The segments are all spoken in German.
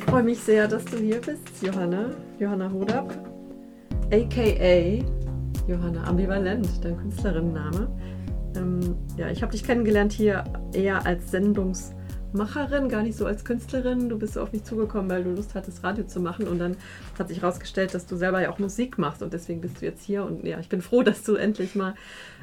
Ich freue mich sehr, dass du hier bist, Johanna. Johanna Hodab, aka Johanna Ambivalent, dein Künstlerinnenname. Ähm, ja, ich habe dich kennengelernt hier eher als Sendungsmacherin, gar nicht so als Künstlerin. Du bist so auf mich zugekommen, weil du Lust hattest, Radio zu machen. Und dann hat sich herausgestellt, dass du selber ja auch Musik machst. Und deswegen bist du jetzt hier. Und ja, ich bin froh, dass du endlich mal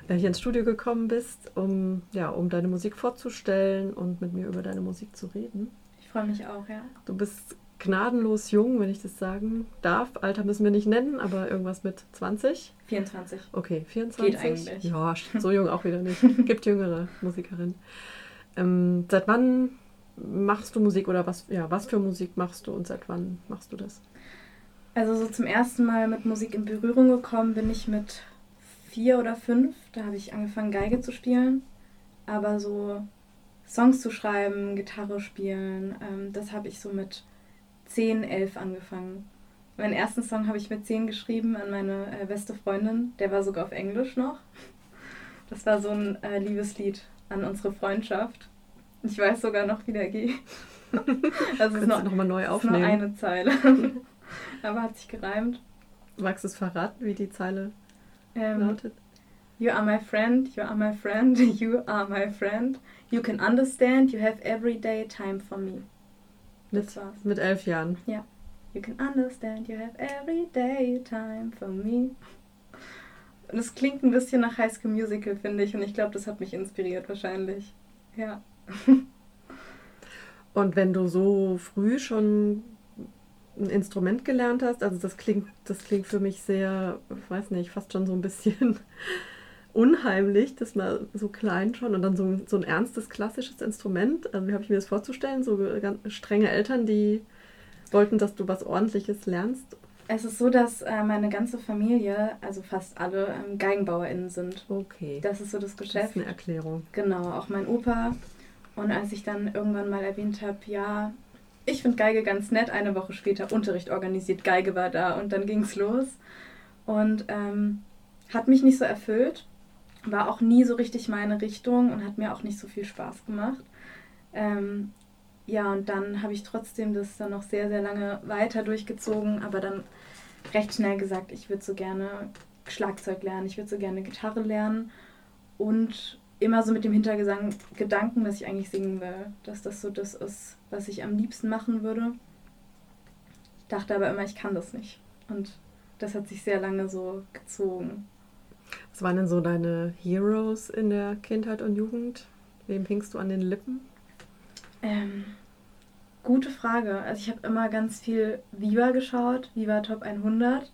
äh, hier ins Studio gekommen bist, um, ja, um deine Musik vorzustellen und mit mir über deine Musik zu reden. Freue mich auch, ja. Du bist gnadenlos jung, wenn ich das sagen darf. Alter müssen wir nicht nennen, aber irgendwas mit 20? 24. Okay, 24. Geht eigentlich. Ja, so jung auch wieder nicht. Gibt jüngere Musikerinnen. Ähm, seit wann machst du Musik oder was, ja, was für Musik machst du und seit wann machst du das? Also so zum ersten Mal mit Musik in Berührung gekommen bin ich mit vier oder fünf. Da habe ich angefangen, Geige zu spielen. Aber so Songs zu schreiben, Gitarre spielen, ähm, das habe ich so mit 10, 11 angefangen. Meinen ersten Song habe ich mit 10 geschrieben an meine äh, beste Freundin. Der war sogar auf Englisch noch. Das war so ein äh, Liebeslied an unsere Freundschaft. Ich weiß sogar noch, wie der geht. also es ist noch, noch mal neu aufnehmen. Nur eine Zeile. Aber hat sich gereimt. Magst du es verraten, wie die Zeile ähm, lautet? You are my friend, you are my friend, you are my friend. You can understand, you have everyday time for me. Mit, mit elf Jahren. Ja. You can understand, you have everyday time for me. Und es klingt ein bisschen nach High School Musical, finde ich. Und ich glaube, das hat mich inspiriert wahrscheinlich. Ja. Und wenn du so früh schon ein Instrument gelernt hast, also das klingt, das klingt für mich sehr, ich weiß nicht, fast schon so ein bisschen unheimlich, dass man so klein schon und dann so, so ein ernstes klassisches Instrument. Also wie habe ich mir das vorzustellen? So ganz strenge Eltern, die wollten, dass du was Ordentliches lernst. Es ist so, dass äh, meine ganze Familie, also fast alle, ähm, GeigenbauerInnen sind. Okay. Das ist so das Geschäft. Das ist eine Erklärung. Genau, auch mein Opa. Und als ich dann irgendwann mal erwähnt habe, ja, ich finde Geige ganz nett, eine Woche später Unterricht organisiert, Geige war da und dann ging es los. Und ähm, hat mich nicht so erfüllt war auch nie so richtig meine Richtung und hat mir auch nicht so viel Spaß gemacht. Ähm, ja, und dann habe ich trotzdem das dann noch sehr, sehr lange weiter durchgezogen, aber dann recht schnell gesagt, ich würde so gerne Schlagzeug lernen, ich würde so gerne Gitarre lernen und immer so mit dem Hintergedanken, dass ich eigentlich singen will, dass das so das ist, was ich am liebsten machen würde. Dachte aber immer, ich kann das nicht. Und das hat sich sehr lange so gezogen. Was waren denn so deine Heroes in der Kindheit und Jugend? Wem hingst du an den Lippen? Ähm, gute Frage. Also ich habe immer ganz viel Viva geschaut, Viva Top 100.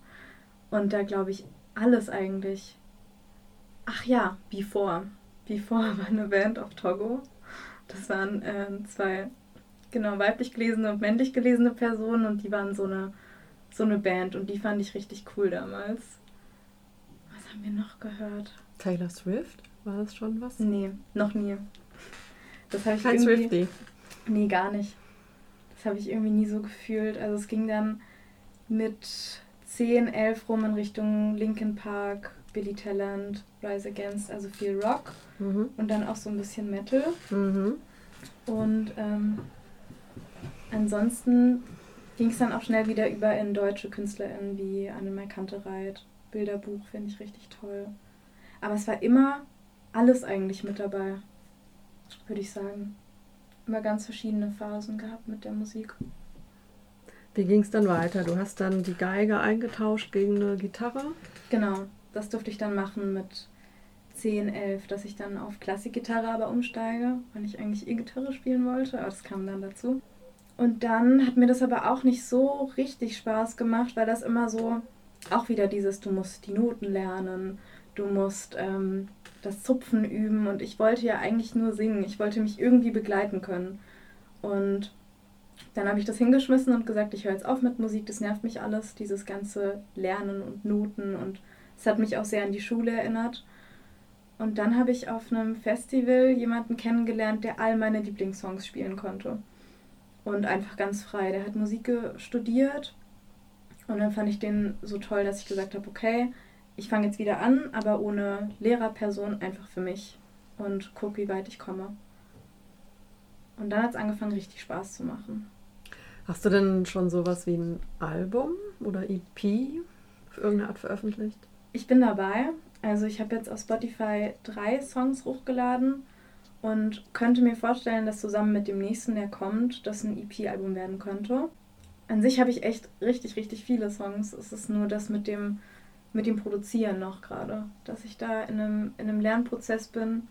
Und da glaube ich alles eigentlich. Ach ja, Before. Before war eine Band auf Togo. Das waren äh, zwei genau weiblich gelesene und männlich gelesene Personen und die waren so eine so eine Band und die fand ich richtig cool damals haben wir noch gehört? Taylor Swift? War das schon was? Nee, noch nie. Das habe ich Kein irgendwie... Swifty? Nee, gar nicht. Das habe ich irgendwie nie so gefühlt. Also es ging dann mit 10, 11 rum in Richtung Linkin Park, Billy Talent, Rise Against, also viel Rock mhm. und dann auch so ein bisschen Metal. Mhm. Und ähm, ansonsten ging es dann auch schnell wieder über in deutsche KünstlerInnen wie Annemai Kantereit Bilderbuch finde ich richtig toll. Aber es war immer alles eigentlich mit dabei, würde ich sagen. Immer ganz verschiedene Phasen gehabt mit der Musik. Wie ging es dann weiter? Du hast dann die Geige eingetauscht gegen eine Gitarre? Genau, das durfte ich dann machen mit 10, 11, dass ich dann auf Klassikgitarre aber umsteige, weil ich eigentlich E-Gitarre spielen wollte, aber das kam dann dazu. Und dann hat mir das aber auch nicht so richtig Spaß gemacht, weil das immer so auch wieder dieses, du musst die Noten lernen, du musst ähm, das Zupfen üben und ich wollte ja eigentlich nur singen, ich wollte mich irgendwie begleiten können. Und dann habe ich das hingeschmissen und gesagt, ich höre jetzt auf mit Musik, das nervt mich alles, dieses ganze Lernen und Noten und es hat mich auch sehr an die Schule erinnert. Und dann habe ich auf einem Festival jemanden kennengelernt, der all meine Lieblingssongs spielen konnte. Und einfach ganz frei. Der hat Musik studiert und dann fand ich den so toll, dass ich gesagt habe, okay, ich fange jetzt wieder an, aber ohne Lehrerperson einfach für mich und gucke, wie weit ich komme. Und dann hat es angefangen, richtig Spaß zu machen. Hast du denn schon sowas wie ein Album oder EP auf irgendeine Art veröffentlicht? Ich bin dabei. Also ich habe jetzt auf Spotify drei Songs hochgeladen und könnte mir vorstellen, dass zusammen mit dem nächsten, der kommt, das ein EP-Album werden könnte. An sich habe ich echt richtig, richtig viele Songs. Es ist nur das mit dem, mit dem Produzieren noch gerade, dass ich da in einem, in einem Lernprozess bin.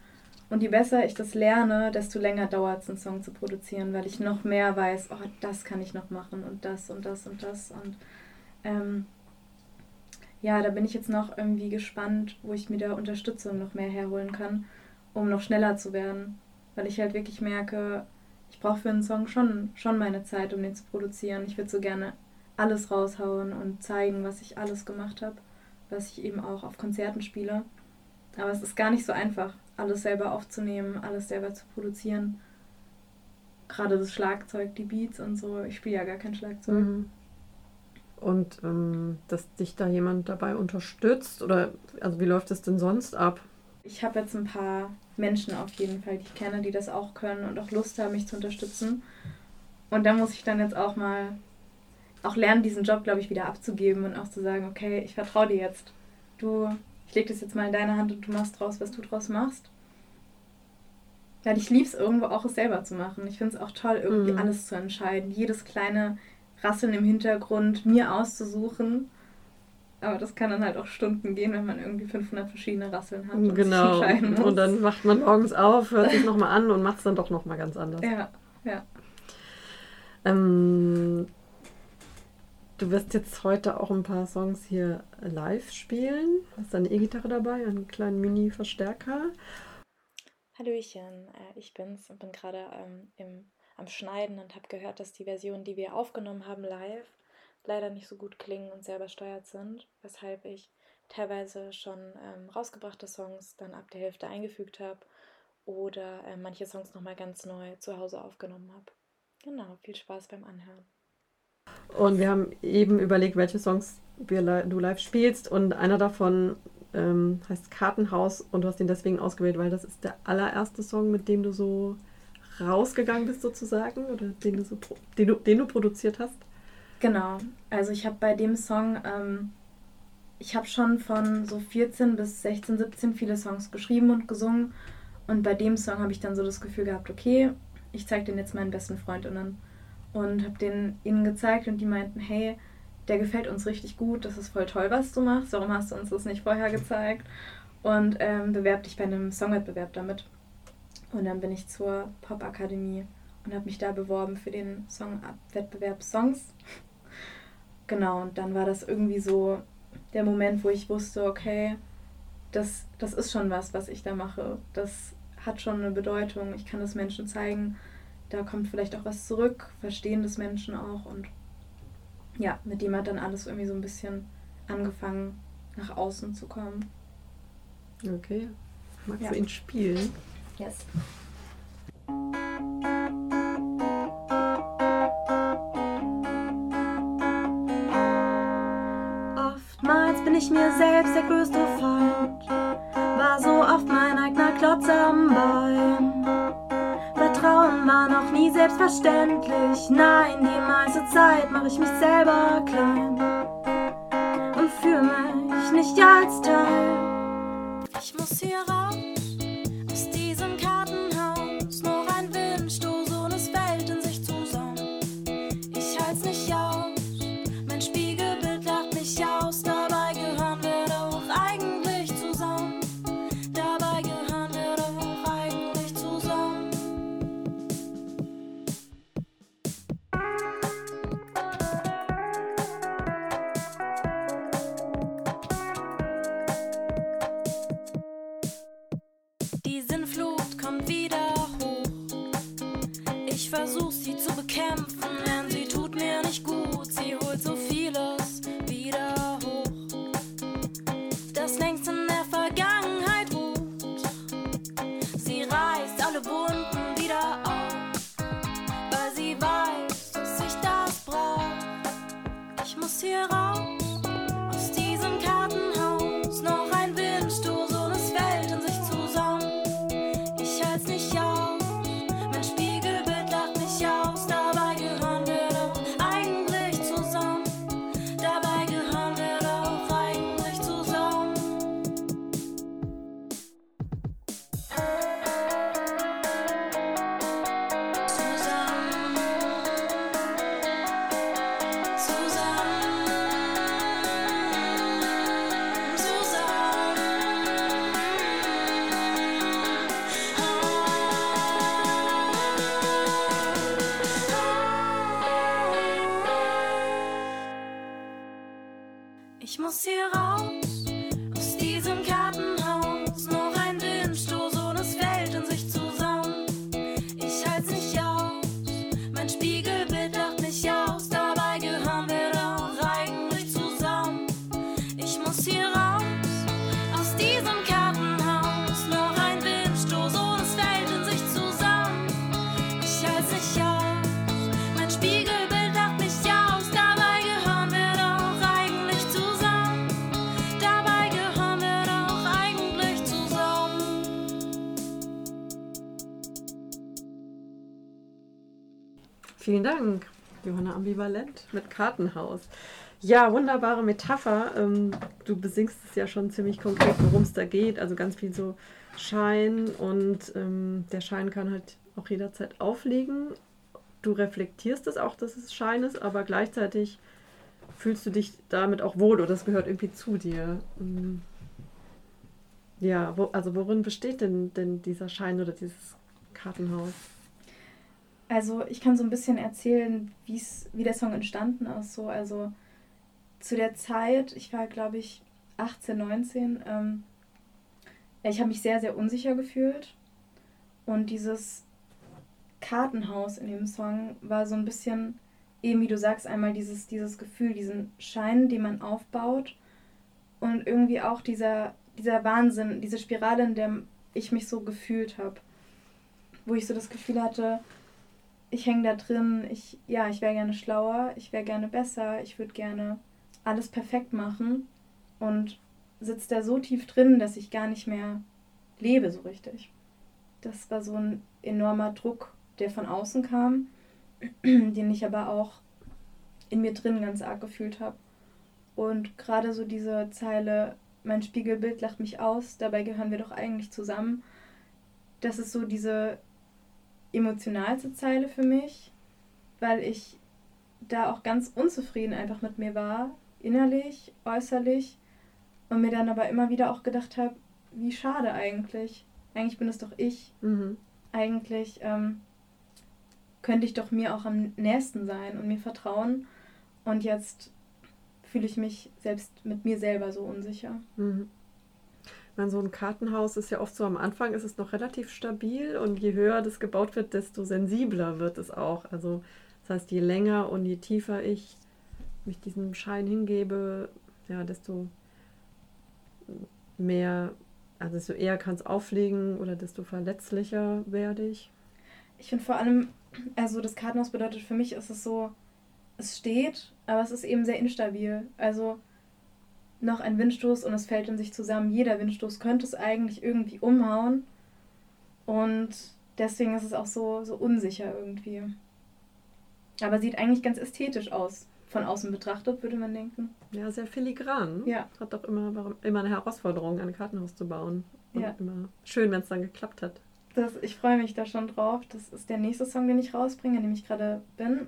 Und je besser ich das lerne, desto länger dauert es, einen Song zu produzieren, weil ich noch mehr weiß, oh, das kann ich noch machen und das und das und das. Und ähm, ja, da bin ich jetzt noch irgendwie gespannt, wo ich mir da Unterstützung noch mehr herholen kann, um noch schneller zu werden. Weil ich halt wirklich merke, ich brauche für einen Song schon, schon meine Zeit, um den zu produzieren. Ich würde so gerne alles raushauen und zeigen, was ich alles gemacht habe, was ich eben auch auf Konzerten spiele. Aber es ist gar nicht so einfach, alles selber aufzunehmen, alles selber zu produzieren. Gerade das Schlagzeug, die Beats und so. Ich spiele ja gar kein Schlagzeug. Mhm. Und ähm, dass dich da jemand dabei unterstützt? Oder also wie läuft es denn sonst ab? Ich habe jetzt ein paar Menschen auf jeden Fall, die ich kenne, die das auch können und auch Lust haben, mich zu unterstützen. Und da muss ich dann jetzt auch mal auch lernen, diesen Job, glaube ich, wieder abzugeben und auch zu sagen, okay, ich vertraue dir jetzt. Du, ich lege das jetzt mal in deine Hand und du machst draus, was du draus machst. Weil ich liebe es irgendwo auch, es selber zu machen. Ich finde es auch toll, irgendwie mhm. alles zu entscheiden. Jedes kleine Rasseln im Hintergrund mir auszusuchen. Aber das kann dann halt auch Stunden gehen, wenn man irgendwie 500 verschiedene Rasseln hat. Und genau. Und dann macht man morgens auf, hört sich nochmal an und macht es dann doch nochmal ganz anders. Ja, ja. Ähm, du wirst jetzt heute auch ein paar Songs hier live spielen. Hast deine E-Gitarre dabei, einen kleinen Mini-Verstärker. Hallöchen, äh, ich bin's und bin gerade ähm, im am Schneiden und habe gehört, dass die Versionen, die wir aufgenommen haben live, leider nicht so gut klingen und sehr übersteuert sind, weshalb ich teilweise schon ähm, rausgebrachte Songs dann ab der Hälfte eingefügt habe oder äh, manche Songs nochmal ganz neu zu Hause aufgenommen habe. Genau, viel Spaß beim Anhören. Und wir haben eben überlegt, welche Songs wir, du live spielst und einer davon ähm, heißt Kartenhaus und du hast ihn deswegen ausgewählt, weil das ist der allererste Song, mit dem du so rausgegangen bist sozusagen oder den du, so, den du, den du produziert hast? Genau. Also ich habe bei dem Song, ähm, ich habe schon von so 14 bis 16, 17 viele Songs geschrieben und gesungen. Und bei dem Song habe ich dann so das Gefühl gehabt, okay, ich zeige den jetzt meinen besten Freundinnen. Und habe den ihnen gezeigt und die meinten, hey, der gefällt uns richtig gut, das ist voll toll, was du machst. Warum hast du uns das nicht vorher gezeigt? Und ähm, bewerb dich bei einem Songwettbewerb damit. Und dann bin ich zur Popakademie und habe mich da beworben für den Songwettbewerb Songs. Genau, und dann war das irgendwie so der Moment, wo ich wusste, okay, das, das ist schon was, was ich da mache. Das hat schon eine Bedeutung. Ich kann das Menschen zeigen. Da kommt vielleicht auch was zurück, verstehen das Menschen auch. Und ja, mit dem hat dann alles irgendwie so ein bisschen angefangen, nach außen zu kommen. Okay. Magst ja. du ihn spielen? Yes. Ich mir selbst der größte Feind, war so oft mein eigener Klotz am Bein. Vertrauen war noch nie selbstverständlich, nein, die meiste Zeit mache ich mich selber klein und fühle mich nicht als Teil. Vielen Dank, Johanna Ambivalent mit Kartenhaus. Ja, wunderbare Metapher. Ähm, du besingst es ja schon ziemlich konkret, worum es da geht. Also ganz viel so Schein und ähm, der Schein kann halt auch jederzeit aufliegen. Du reflektierst es auch, dass es Schein ist, aber gleichzeitig fühlst du dich damit auch wohl oder das gehört irgendwie zu dir. Ähm, ja, wo, also worin besteht denn, denn dieser Schein oder dieses Kartenhaus? Also ich kann so ein bisschen erzählen, wie der Song entstanden ist. So, also zu der Zeit, ich war glaube ich 18, 19, ähm, ich habe mich sehr, sehr unsicher gefühlt. Und dieses Kartenhaus in dem Song war so ein bisschen, eben wie du sagst, einmal dieses, dieses Gefühl, diesen Schein, den man aufbaut. Und irgendwie auch dieser, dieser Wahnsinn, diese Spirale, in der ich mich so gefühlt habe. Wo ich so das Gefühl hatte, ich hänge da drin, ich, ja, ich wäre gerne schlauer, ich wäre gerne besser, ich würde gerne alles perfekt machen und sitzt da so tief drin, dass ich gar nicht mehr lebe so richtig. Das war so ein enormer Druck, der von außen kam, den ich aber auch in mir drin ganz arg gefühlt habe. Und gerade so diese Zeile, mein Spiegelbild lacht mich aus, dabei gehören wir doch eigentlich zusammen. Das ist so diese emotionalste Zeile für mich, weil ich da auch ganz unzufrieden einfach mit mir war, innerlich, äußerlich, und mir dann aber immer wieder auch gedacht habe, wie schade eigentlich. Eigentlich bin es doch ich. Mhm. Eigentlich ähm, könnte ich doch mir auch am nächsten sein und mir vertrauen. Und jetzt fühle ich mich selbst mit mir selber so unsicher. Mhm meine, so ein Kartenhaus ist ja oft so am Anfang ist es noch relativ stabil und je höher das gebaut wird, desto sensibler wird es auch. Also das heißt, je länger und je tiefer ich mich diesem Schein hingebe, ja, desto mehr, also desto eher kann es auflegen oder desto verletzlicher werde ich. Ich finde vor allem, also das Kartenhaus bedeutet für mich, ist es so, es steht, aber es ist eben sehr instabil. Also noch ein Windstoß und es fällt in sich zusammen. Jeder Windstoß könnte es eigentlich irgendwie umhauen. Und deswegen ist es auch so, so unsicher irgendwie. Aber sieht eigentlich ganz ästhetisch aus. Von außen betrachtet, würde man denken. Ja, sehr filigran. Ja. Hat doch immer, immer eine Herausforderung, ein Kartenhaus zu bauen. Und ja. immer schön, wenn es dann geklappt hat. Das, ich freue mich da schon drauf. Das ist der nächste Song, den ich rausbringe, in dem ich gerade bin.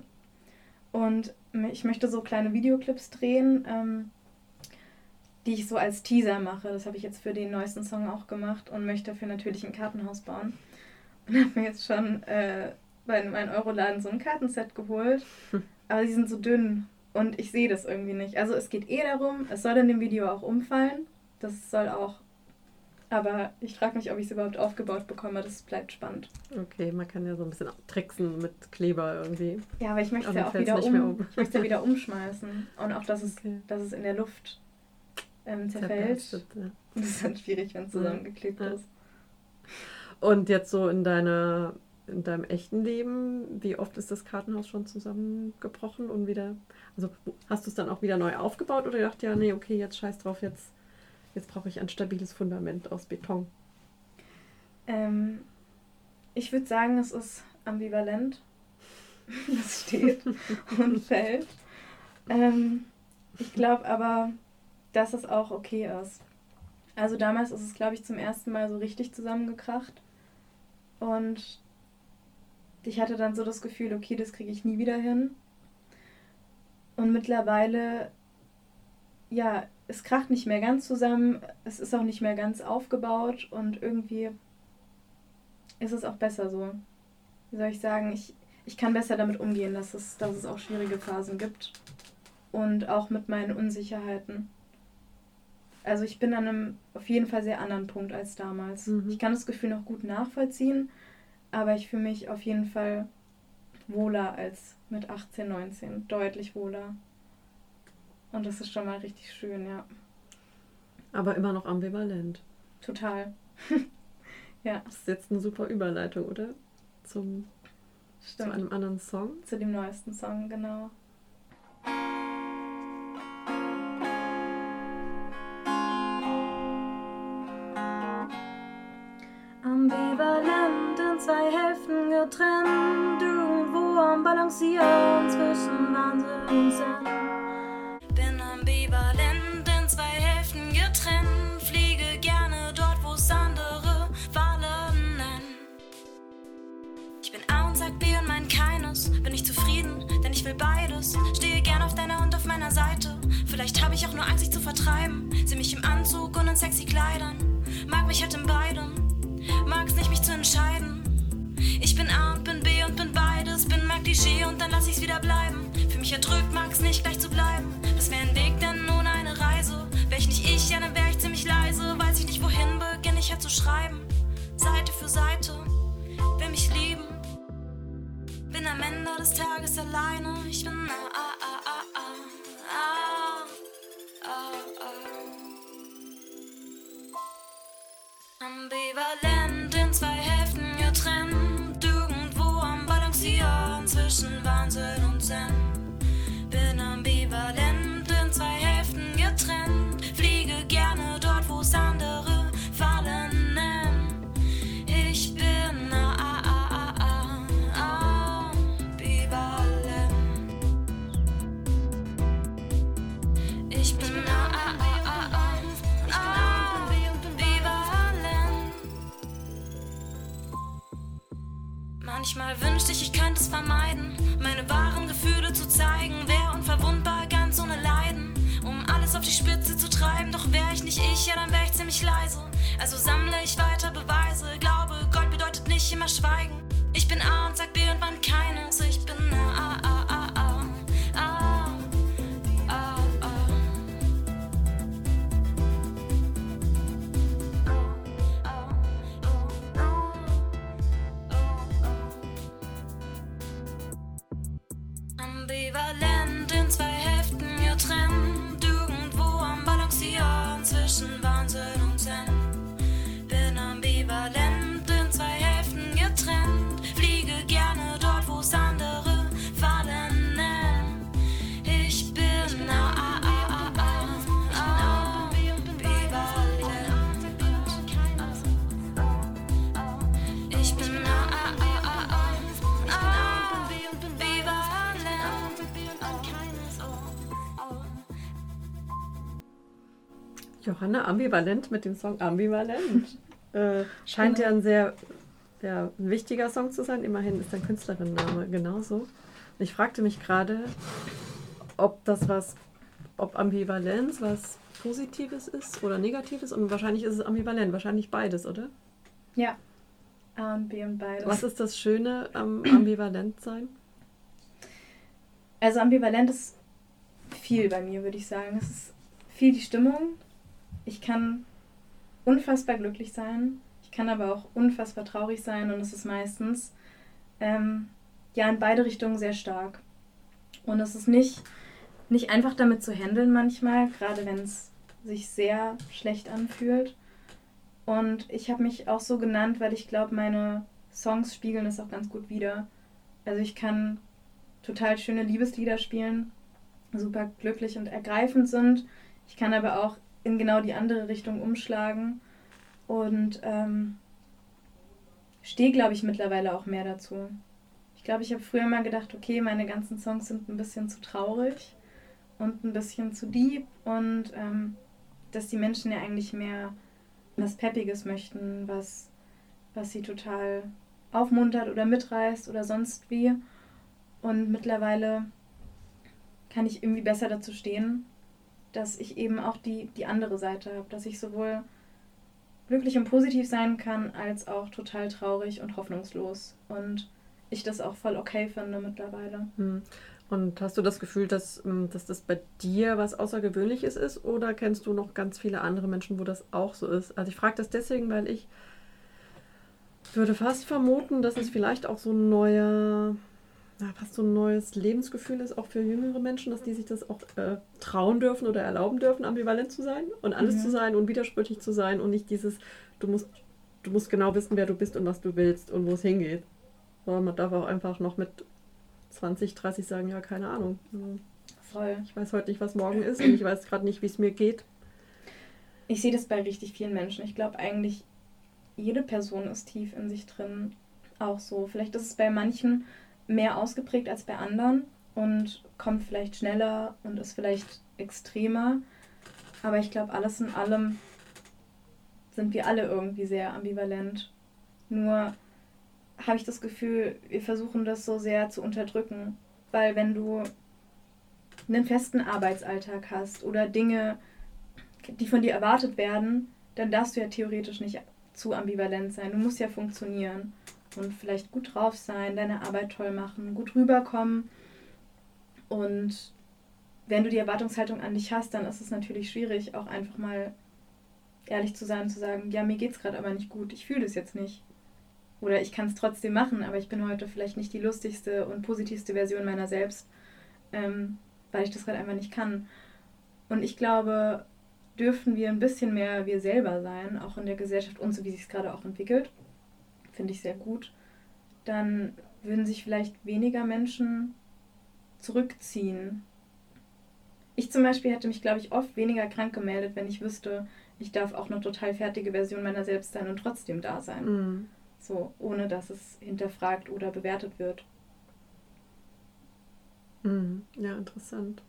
Und ich möchte so kleine Videoclips drehen. Ähm, die ich so als Teaser mache. Das habe ich jetzt für den neuesten Song auch gemacht und möchte dafür natürlich ein Kartenhaus bauen. Und habe mir jetzt schon äh, bei meinem Euroladen so ein Kartenset geholt. Aber die sind so dünn und ich sehe das irgendwie nicht. Also es geht eh darum, es soll in dem Video auch umfallen. Das soll auch. Aber ich frage mich, ob ich es überhaupt aufgebaut bekomme. Das bleibt spannend. Okay, man kann ja so ein bisschen tricksen mit Kleber irgendwie. Ja, aber ich möchte es ja auch wieder um. Ich möchte wieder umschmeißen. Und auch, dass es, okay. dass es in der Luft ähm, zerfällt. Ja. Das ist dann schwierig, wenn es zusammengeklebt ja. ist. Und jetzt so in deiner in deinem echten Leben, wie oft ist das Kartenhaus schon zusammengebrochen und wieder, also hast du es dann auch wieder neu aufgebaut oder gedacht, ja, nee, okay, jetzt scheiß drauf, jetzt, jetzt brauche ich ein stabiles Fundament aus Beton? Ähm, ich würde sagen, es ist ambivalent. Es steht und fällt. Ähm, ich glaube aber, dass es auch okay ist. Also damals ist es, glaube ich, zum ersten Mal so richtig zusammengekracht. Und ich hatte dann so das Gefühl, okay, das kriege ich nie wieder hin. Und mittlerweile, ja, es kracht nicht mehr ganz zusammen, es ist auch nicht mehr ganz aufgebaut und irgendwie ist es auch besser so. Wie soll ich sagen, ich, ich kann besser damit umgehen, dass es, dass es auch schwierige Phasen gibt. Und auch mit meinen Unsicherheiten. Also ich bin an einem auf jeden Fall sehr anderen Punkt als damals. Mhm. Ich kann das Gefühl noch gut nachvollziehen, aber ich fühle mich auf jeden Fall wohler als mit 18, 19. Deutlich wohler. Und das ist schon mal richtig schön, ja. Aber immer noch ambivalent. Total. ja. Das ist jetzt eine super Überleitung, oder? Zum, Stimmt. zu einem anderen Song. Zu dem neuesten Song, genau. Zwei Hälften getrennt, irgendwo am Balancieren zwischen Wahnsinn und Zen. Bin ambivalent in zwei Hälften getrennt, fliege gerne dort, wo es andere Fallen nennen. Ich bin A und sag B und mein keines, bin ich zufrieden, denn ich will beides. Stehe gern auf deiner und auf meiner Seite. Vielleicht habe ich auch nur Angst, dich zu vertreiben. Sieh mich im Anzug und in sexy Kleidern. Mag mich halt in beidem mich erdrückt, mag's nicht gleich zu bleiben. Das wäre ein Weg, denn ohne eine Reise. Wär ich nicht ich, ja, dann wär ich ziemlich leise. Weiß ich nicht, wohin beginne ich halt zu schreiben. Seite für Seite, will mich lieben. Bin am Ende des Tages alleine, ich bin ah, ah, ah, ah, ah, ah, ah, ah. Ambivalent in zwei Hälften getrennt, irgendwo am Balancieren zwischen Wahnsinn und Zen. Fliege gerne dort, wo es andere fallen. Ich bin ah, ah, ah, ambivalent. Ich bin Manchmal wünschte ich, ich könnte es vermeiden, meine wahren Gefühle zu zeigen. Wär unverwundbar, ganz ohne Leiden, alles auf die Spitze zu treiben. Doch wär ich nicht ich, ja, dann wär ich ziemlich leise. Also sammle ich weiter Beweise. Glaube, Gold bedeutet nicht immer Schweigen. Ich bin A und sag B und wann keines. Johanna ambivalent mit dem Song Ambivalent. äh, scheint ja ein sehr ja, ein wichtiger Song zu sein. Immerhin ist dein Künstlerinnenname genauso. Ich fragte mich gerade, ob das was, ob Ambivalenz was Positives ist oder Negatives. Und wahrscheinlich ist es ambivalent, wahrscheinlich beides, oder? Ja. A und B und beides. Was ist das Schöne am ambivalent sein? Also ambivalent ist viel bei mir, würde ich sagen. Es ist viel die Stimmung, ich kann unfassbar glücklich sein, ich kann aber auch unfassbar traurig sein und es ist meistens ähm, ja in beide Richtungen sehr stark. Und es ist nicht, nicht einfach damit zu handeln manchmal, gerade wenn es sich sehr schlecht anfühlt. Und ich habe mich auch so genannt, weil ich glaube, meine Songs spiegeln es auch ganz gut wider. Also ich kann total schöne Liebeslieder spielen, super glücklich und ergreifend sind. Ich kann aber auch in genau die andere Richtung umschlagen. Und ähm, stehe, glaube ich, mittlerweile auch mehr dazu. Ich glaube, ich habe früher mal gedacht, okay, meine ganzen Songs sind ein bisschen zu traurig und ein bisschen zu deep und ähm, dass die Menschen ja eigentlich mehr was Peppiges möchten, was, was sie total aufmuntert oder mitreißt oder sonst wie. Und mittlerweile kann ich irgendwie besser dazu stehen, dass ich eben auch die, die andere Seite habe, dass ich sowohl glücklich und positiv sein kann, als auch total traurig und hoffnungslos. Und ich das auch voll okay finde mittlerweile. Hm. Und hast du das Gefühl, dass, hm, dass das bei dir was Außergewöhnliches ist oder kennst du noch ganz viele andere Menschen, wo das auch so ist? Also ich frage das deswegen, weil ich würde fast vermuten, dass es vielleicht auch so ein neuer, ja, fast so ein neues Lebensgefühl ist, auch für jüngere Menschen, dass die sich das auch äh, trauen dürfen oder erlauben dürfen, ambivalent zu sein und alles mhm. zu sein und widersprüchlich zu sein und nicht dieses, du musst, du musst genau wissen, wer du bist und was du willst und wo es hingeht. Aber man darf auch einfach noch mit 20, 30 sagen, ja, keine Ahnung. Voll. Ich weiß heute nicht, was morgen ist und ich weiß gerade nicht, wie es mir geht. Ich sehe das bei richtig vielen Menschen. Ich glaube eigentlich, jede Person ist tief in sich drin auch so. Vielleicht ist es bei manchen mehr ausgeprägt als bei anderen und kommt vielleicht schneller und ist vielleicht extremer. Aber ich glaube, alles in allem sind wir alle irgendwie sehr ambivalent. Nur habe ich das Gefühl, wir versuchen das so sehr zu unterdrücken. Weil wenn du einen festen Arbeitsalltag hast oder Dinge, die von dir erwartet werden, dann darfst du ja theoretisch nicht zu ambivalent sein. Du musst ja funktionieren und vielleicht gut drauf sein, deine Arbeit toll machen, gut rüberkommen. Und wenn du die Erwartungshaltung an dich hast, dann ist es natürlich schwierig, auch einfach mal ehrlich zu sein und zu sagen, ja, mir geht es gerade aber nicht gut, ich fühle das jetzt nicht. Oder ich kann es trotzdem machen, aber ich bin heute vielleicht nicht die lustigste und positivste Version meiner selbst, ähm, weil ich das gerade einfach nicht kann. Und ich glaube, dürfen wir ein bisschen mehr wir selber sein, auch in der Gesellschaft und so wie sich es gerade auch entwickelt, finde ich sehr gut, dann würden sich vielleicht weniger Menschen zurückziehen. Ich zum Beispiel hätte mich, glaube ich, oft weniger krank gemeldet, wenn ich wüsste, ich darf auch eine total fertige Version meiner selbst sein und trotzdem da sein. Mhm. So, ohne dass es hinterfragt oder bewertet wird. Mhm. Ja, interessant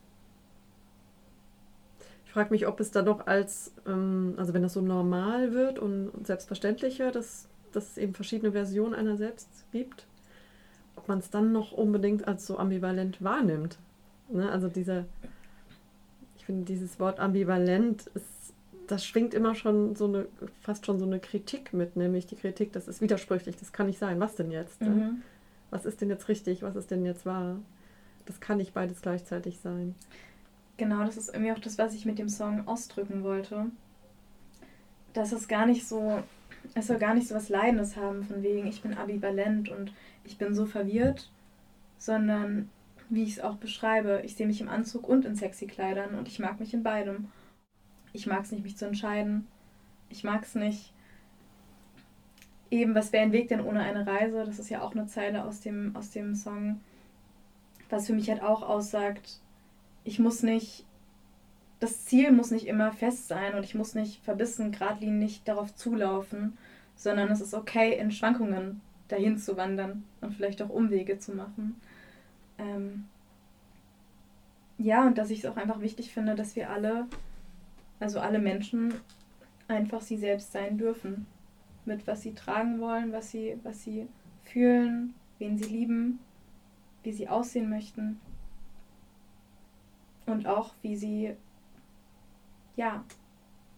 frage mich, ob es dann noch als, ähm, also wenn das so normal wird und, und selbstverständlicher, dass, dass es eben verschiedene Versionen einer selbst gibt, ob man es dann noch unbedingt als so ambivalent wahrnimmt. Ne? Also diese, ich finde dieses Wort ambivalent, ist, das schwingt immer schon so eine, fast schon so eine Kritik mit, nämlich die Kritik, das ist widersprüchlich, das kann nicht sein. Was denn jetzt? Ne? Mhm. Was ist denn jetzt richtig? Was ist denn jetzt wahr? Das kann nicht beides gleichzeitig sein. Genau, das ist irgendwie auch das, was ich mit dem Song ausdrücken wollte. Dass es gar nicht so, es soll gar nicht so was Leidendes haben, von wegen, ich bin ambivalent und ich bin so verwirrt, sondern wie ich es auch beschreibe, ich sehe mich im Anzug und in sexy Kleidern und ich mag mich in beidem. Ich mag es nicht, mich zu entscheiden. Ich mag es nicht. Eben, was wäre ein Weg denn ohne eine Reise? Das ist ja auch eine Zeile aus dem, aus dem Song, was für mich halt auch aussagt, ich muss nicht, das Ziel muss nicht immer fest sein und ich muss nicht verbissen, geradlinig darauf zulaufen, sondern es ist okay, in Schwankungen dahin zu wandern und vielleicht auch Umwege zu machen. Ähm ja, und dass ich es auch einfach wichtig finde, dass wir alle, also alle Menschen, einfach sie selbst sein dürfen. Mit was sie tragen wollen, was sie, was sie fühlen, wen sie lieben, wie sie aussehen möchten und auch wie sie ja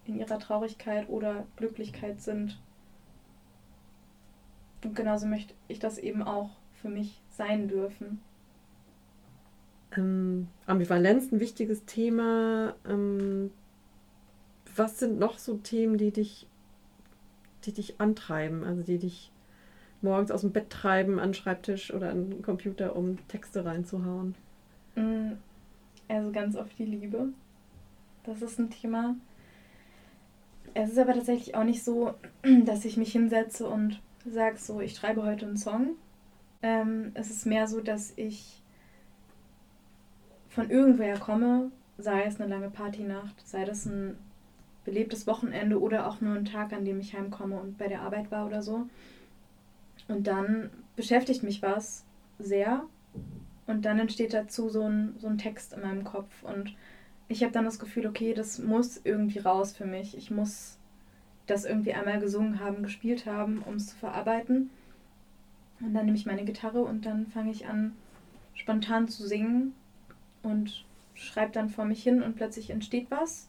in ihrer Traurigkeit oder Glücklichkeit sind. Und genauso möchte ich das eben auch für mich sein dürfen. Ähm, Ambivalenz, ein wichtiges Thema. Ähm, was sind noch so Themen, die dich, die dich antreiben, also die dich morgens aus dem Bett treiben, an den Schreibtisch oder an den Computer, um Texte reinzuhauen? Mm, also ganz oft die Liebe. Das ist ein Thema. Es ist aber tatsächlich auch nicht so, dass ich mich hinsetze und sage so, ich schreibe heute einen Song. Ähm, es ist mehr so, dass ich von irgendwoher komme, sei es eine lange Partynacht, sei das ein belebtes Wochenende oder auch nur ein Tag, an dem ich heimkomme und bei der Arbeit war oder so. Und dann beschäftigt mich was sehr und dann entsteht dazu so ein, so ein Text in meinem Kopf. Und ich habe dann das Gefühl, okay, das muss irgendwie raus für mich. Ich muss das irgendwie einmal gesungen haben, gespielt haben, um es zu verarbeiten. Und dann nehme ich meine Gitarre und dann fange ich an, spontan zu singen. Und schreibe dann vor mich hin und plötzlich entsteht was.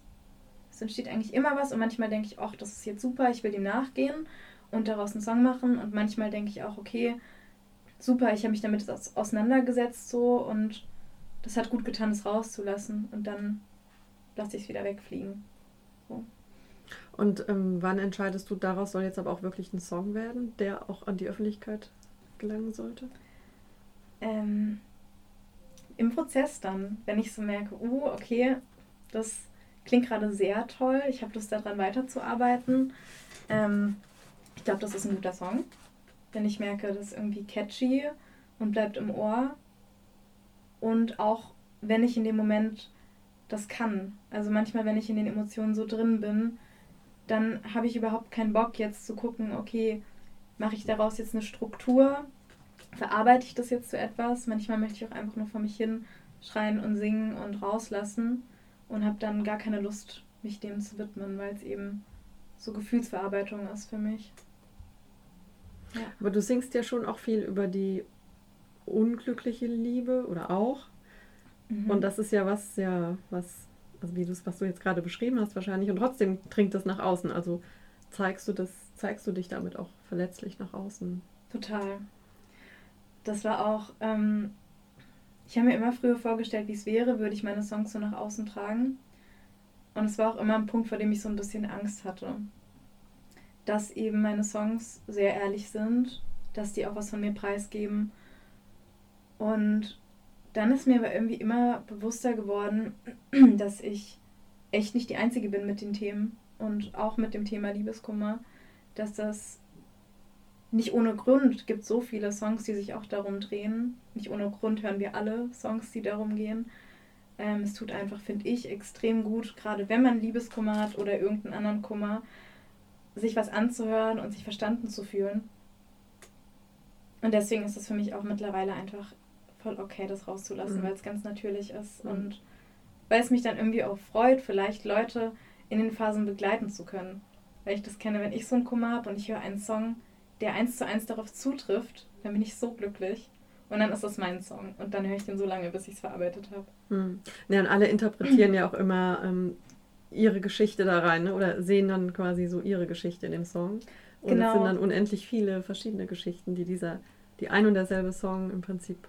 Es entsteht eigentlich immer was und manchmal denke ich, ach, das ist jetzt super, ich will dem nachgehen und daraus einen Song machen und manchmal denke ich auch, okay, super, ich habe mich damit auseinandergesetzt so und das hat gut getan, es rauszulassen und dann lasse ich es wieder wegfliegen. So. Und ähm, wann entscheidest du, daraus soll jetzt aber auch wirklich ein Song werden, der auch an die Öffentlichkeit gelangen sollte? Ähm, Im Prozess dann, wenn ich so merke, uh, okay, das klingt gerade sehr toll, ich habe Lust daran weiterzuarbeiten. Ähm, ich glaube, das ist ein guter Song. Wenn ich merke, das ist irgendwie catchy und bleibt im Ohr. Und auch wenn ich in dem Moment das kann. Also manchmal, wenn ich in den Emotionen so drin bin, dann habe ich überhaupt keinen Bock jetzt zu gucken, okay, mache ich daraus jetzt eine Struktur, verarbeite ich das jetzt zu etwas. Manchmal möchte ich auch einfach nur vor mich hin schreien und singen und rauslassen und habe dann gar keine Lust, mich dem zu widmen, weil es eben so Gefühlsverarbeitung ist für mich. Ja. Aber du singst ja schon auch viel über die unglückliche Liebe oder auch. Mhm. Und das ist ja was, ja, was also wie du was du jetzt gerade beschrieben hast wahrscheinlich, und trotzdem dringt das nach außen. Also zeigst du das, zeigst du dich damit auch verletzlich nach außen. Total. Das war auch, ähm, ich habe mir immer früher vorgestellt, wie es wäre, würde ich meine Songs so nach außen tragen. Und es war auch immer ein Punkt, vor dem ich so ein bisschen Angst hatte. Dass eben meine Songs sehr ehrlich sind, dass die auch was von mir preisgeben. Und dann ist mir aber irgendwie immer bewusster geworden, dass ich echt nicht die Einzige bin mit den Themen und auch mit dem Thema Liebeskummer, dass das nicht ohne Grund gibt so viele Songs, die sich auch darum drehen. Nicht ohne Grund hören wir alle Songs, die darum gehen. Ähm, es tut einfach, finde ich, extrem gut, gerade wenn man Liebeskummer hat oder irgendeinen anderen Kummer, sich was anzuhören und sich verstanden zu fühlen. Und deswegen ist es für mich auch mittlerweile einfach voll okay, das rauszulassen, mhm. weil es ganz natürlich ist mhm. und weil es mich dann irgendwie auch freut, vielleicht Leute in den Phasen begleiten zu können. Weil ich das kenne, wenn ich so einen Kummer habe und ich höre einen Song, der eins zu eins darauf zutrifft, dann bin ich so glücklich. Und dann ist das mein Song. Und dann höre ich den so lange, bis ich es verarbeitet habe. Hm. Ja, und alle interpretieren ja auch immer ähm, ihre Geschichte da rein, ne? oder sehen dann quasi so ihre Geschichte in dem Song. Und genau. es sind dann unendlich viele verschiedene Geschichten, die dieser, die ein und derselbe Song im Prinzip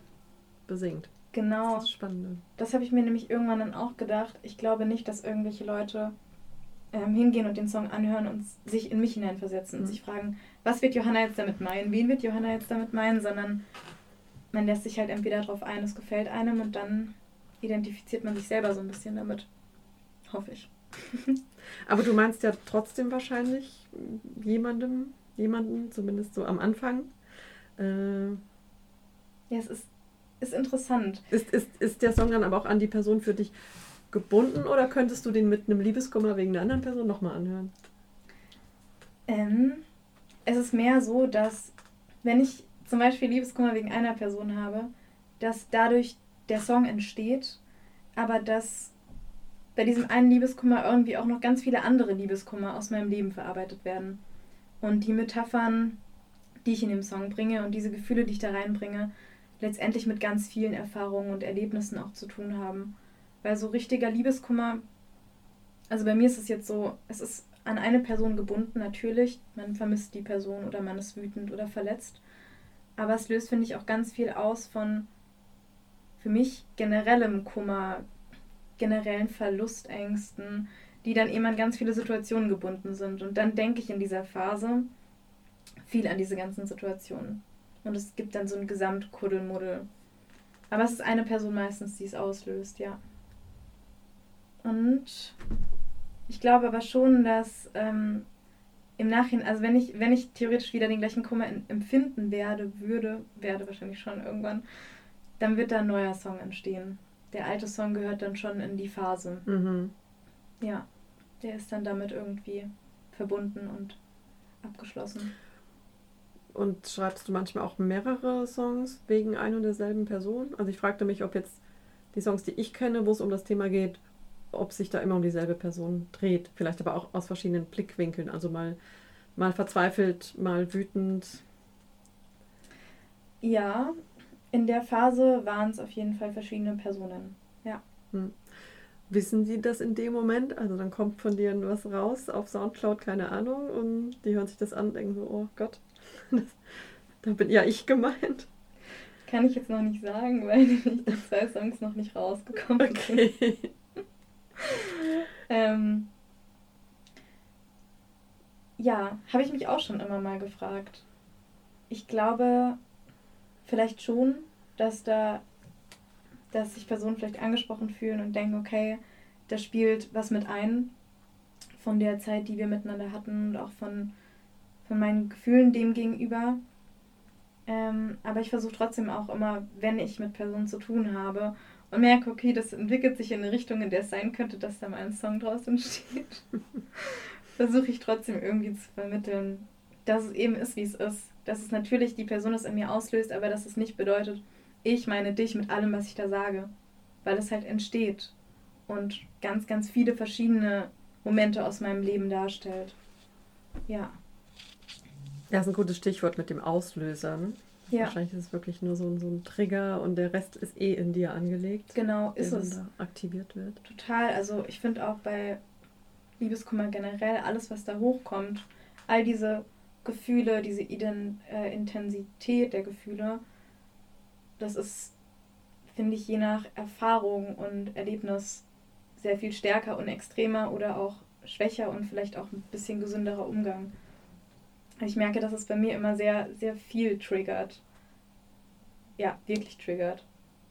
besingt. Genau. Das ist spannend. Das habe ich mir nämlich irgendwann dann auch gedacht. Ich glaube nicht, dass irgendwelche Leute ähm, hingehen und den Song anhören und sich in mich hineinversetzen mhm. und sich fragen, was wird Johanna jetzt damit meinen, wen wird Johanna jetzt damit meinen, sondern man lässt sich halt entweder darauf ein, es gefällt einem und dann identifiziert man sich selber so ein bisschen damit. Hoffe ich. Aber du meinst ja trotzdem wahrscheinlich jemandem, jemanden, zumindest so am Anfang. Äh, ja, es ist ist interessant. Ist, ist, ist der Song dann aber auch an die Person für dich gebunden oder könntest du den mit einem Liebeskummer wegen einer anderen Person nochmal anhören? Ähm, es ist mehr so, dass wenn ich zum Beispiel Liebeskummer wegen einer Person habe, dass dadurch der Song entsteht, aber dass bei diesem einen Liebeskummer irgendwie auch noch ganz viele andere Liebeskummer aus meinem Leben verarbeitet werden. Und die Metaphern, die ich in dem Song bringe und diese Gefühle, die ich da reinbringe, letztendlich mit ganz vielen Erfahrungen und Erlebnissen auch zu tun haben. Weil so richtiger Liebeskummer, also bei mir ist es jetzt so, es ist an eine Person gebunden, natürlich. Man vermisst die Person oder man ist wütend oder verletzt. Aber es löst, finde ich, auch ganz viel aus von für mich generellem Kummer, generellen Verlustängsten, die dann eben an ganz viele Situationen gebunden sind. Und dann denke ich in dieser Phase viel an diese ganzen Situationen. Und es gibt dann so ein Gesamtkuddelmuddel. Aber es ist eine Person meistens, die es auslöst, ja. Und ich glaube aber schon, dass ähm, im Nachhinein, also wenn ich, wenn ich theoretisch wieder den gleichen Kummer empfinden werde, würde, werde wahrscheinlich schon irgendwann, dann wird da ein neuer Song entstehen. Der alte Song gehört dann schon in die Phase. Mhm. Ja, der ist dann damit irgendwie verbunden und abgeschlossen. Und schreibst du manchmal auch mehrere Songs wegen ein und derselben Person? Also ich fragte mich, ob jetzt die Songs, die ich kenne, wo es um das Thema geht, ob sich da immer um dieselbe Person dreht. Vielleicht aber auch aus verschiedenen Blickwinkeln. Also mal, mal verzweifelt, mal wütend. Ja, in der Phase waren es auf jeden Fall verschiedene Personen. Ja. Hm. Wissen die das in dem Moment? Also dann kommt von dir was raus auf Soundcloud, keine Ahnung, und die hören sich das an und denken so, oh Gott, da bin ja ich gemeint. Kann ich jetzt noch nicht sagen, weil die zwei Songs noch nicht rausgekommen okay. sind. ähm, ja, habe ich mich auch schon immer mal gefragt. Ich glaube vielleicht schon, dass da dass sich Personen vielleicht angesprochen fühlen und denken, okay, da spielt was mit ein von der Zeit, die wir miteinander hatten und auch von, von meinen Gefühlen dem gegenüber. Ähm, aber ich versuche trotzdem auch immer, wenn ich mit Personen zu tun habe und merke, okay, das entwickelt sich in eine Richtung, in der es sein könnte, dass da mal ein Song draus entsteht, versuche ich trotzdem irgendwie zu vermitteln, dass es eben ist, wie es ist. Dass es natürlich die Person das in mir auslöst, aber dass es nicht bedeutet, ich meine dich mit allem, was ich da sage. Weil es halt entsteht und ganz, ganz viele verschiedene Momente aus meinem Leben darstellt. Ja. Ja, ist ein gutes Stichwort mit dem Auslösern. Ja. Wahrscheinlich ist es wirklich nur so, ein, so ein Trigger und der Rest ist eh in dir angelegt. Genau, ist es. Aktiviert wird. Total. Also ich finde auch bei Liebeskummer generell, alles, was da hochkommt, all diese Gefühle, diese Ident äh, Intensität der Gefühle, das ist, finde ich, je nach Erfahrung und Erlebnis sehr viel stärker und extremer oder auch schwächer und vielleicht auch ein bisschen gesünderer Umgang. Ich merke, dass es bei mir immer sehr, sehr viel triggert. Ja, wirklich triggert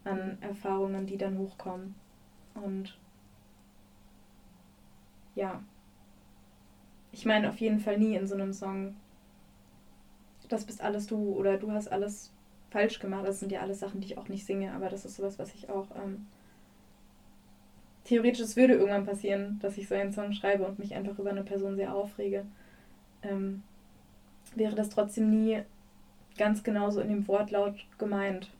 an Erfahrungen, die dann hochkommen. Und ja, ich meine auf jeden Fall nie in so einem Song, das bist alles du oder du hast alles falsch gemacht. Das sind ja alles Sachen, die ich auch nicht singe, aber das ist sowas, was ich auch ähm, theoretisch, es würde irgendwann passieren, dass ich so einen Song schreibe und mich einfach über eine Person sehr aufrege. Ähm, wäre das trotzdem nie ganz genauso in dem Wortlaut gemeint.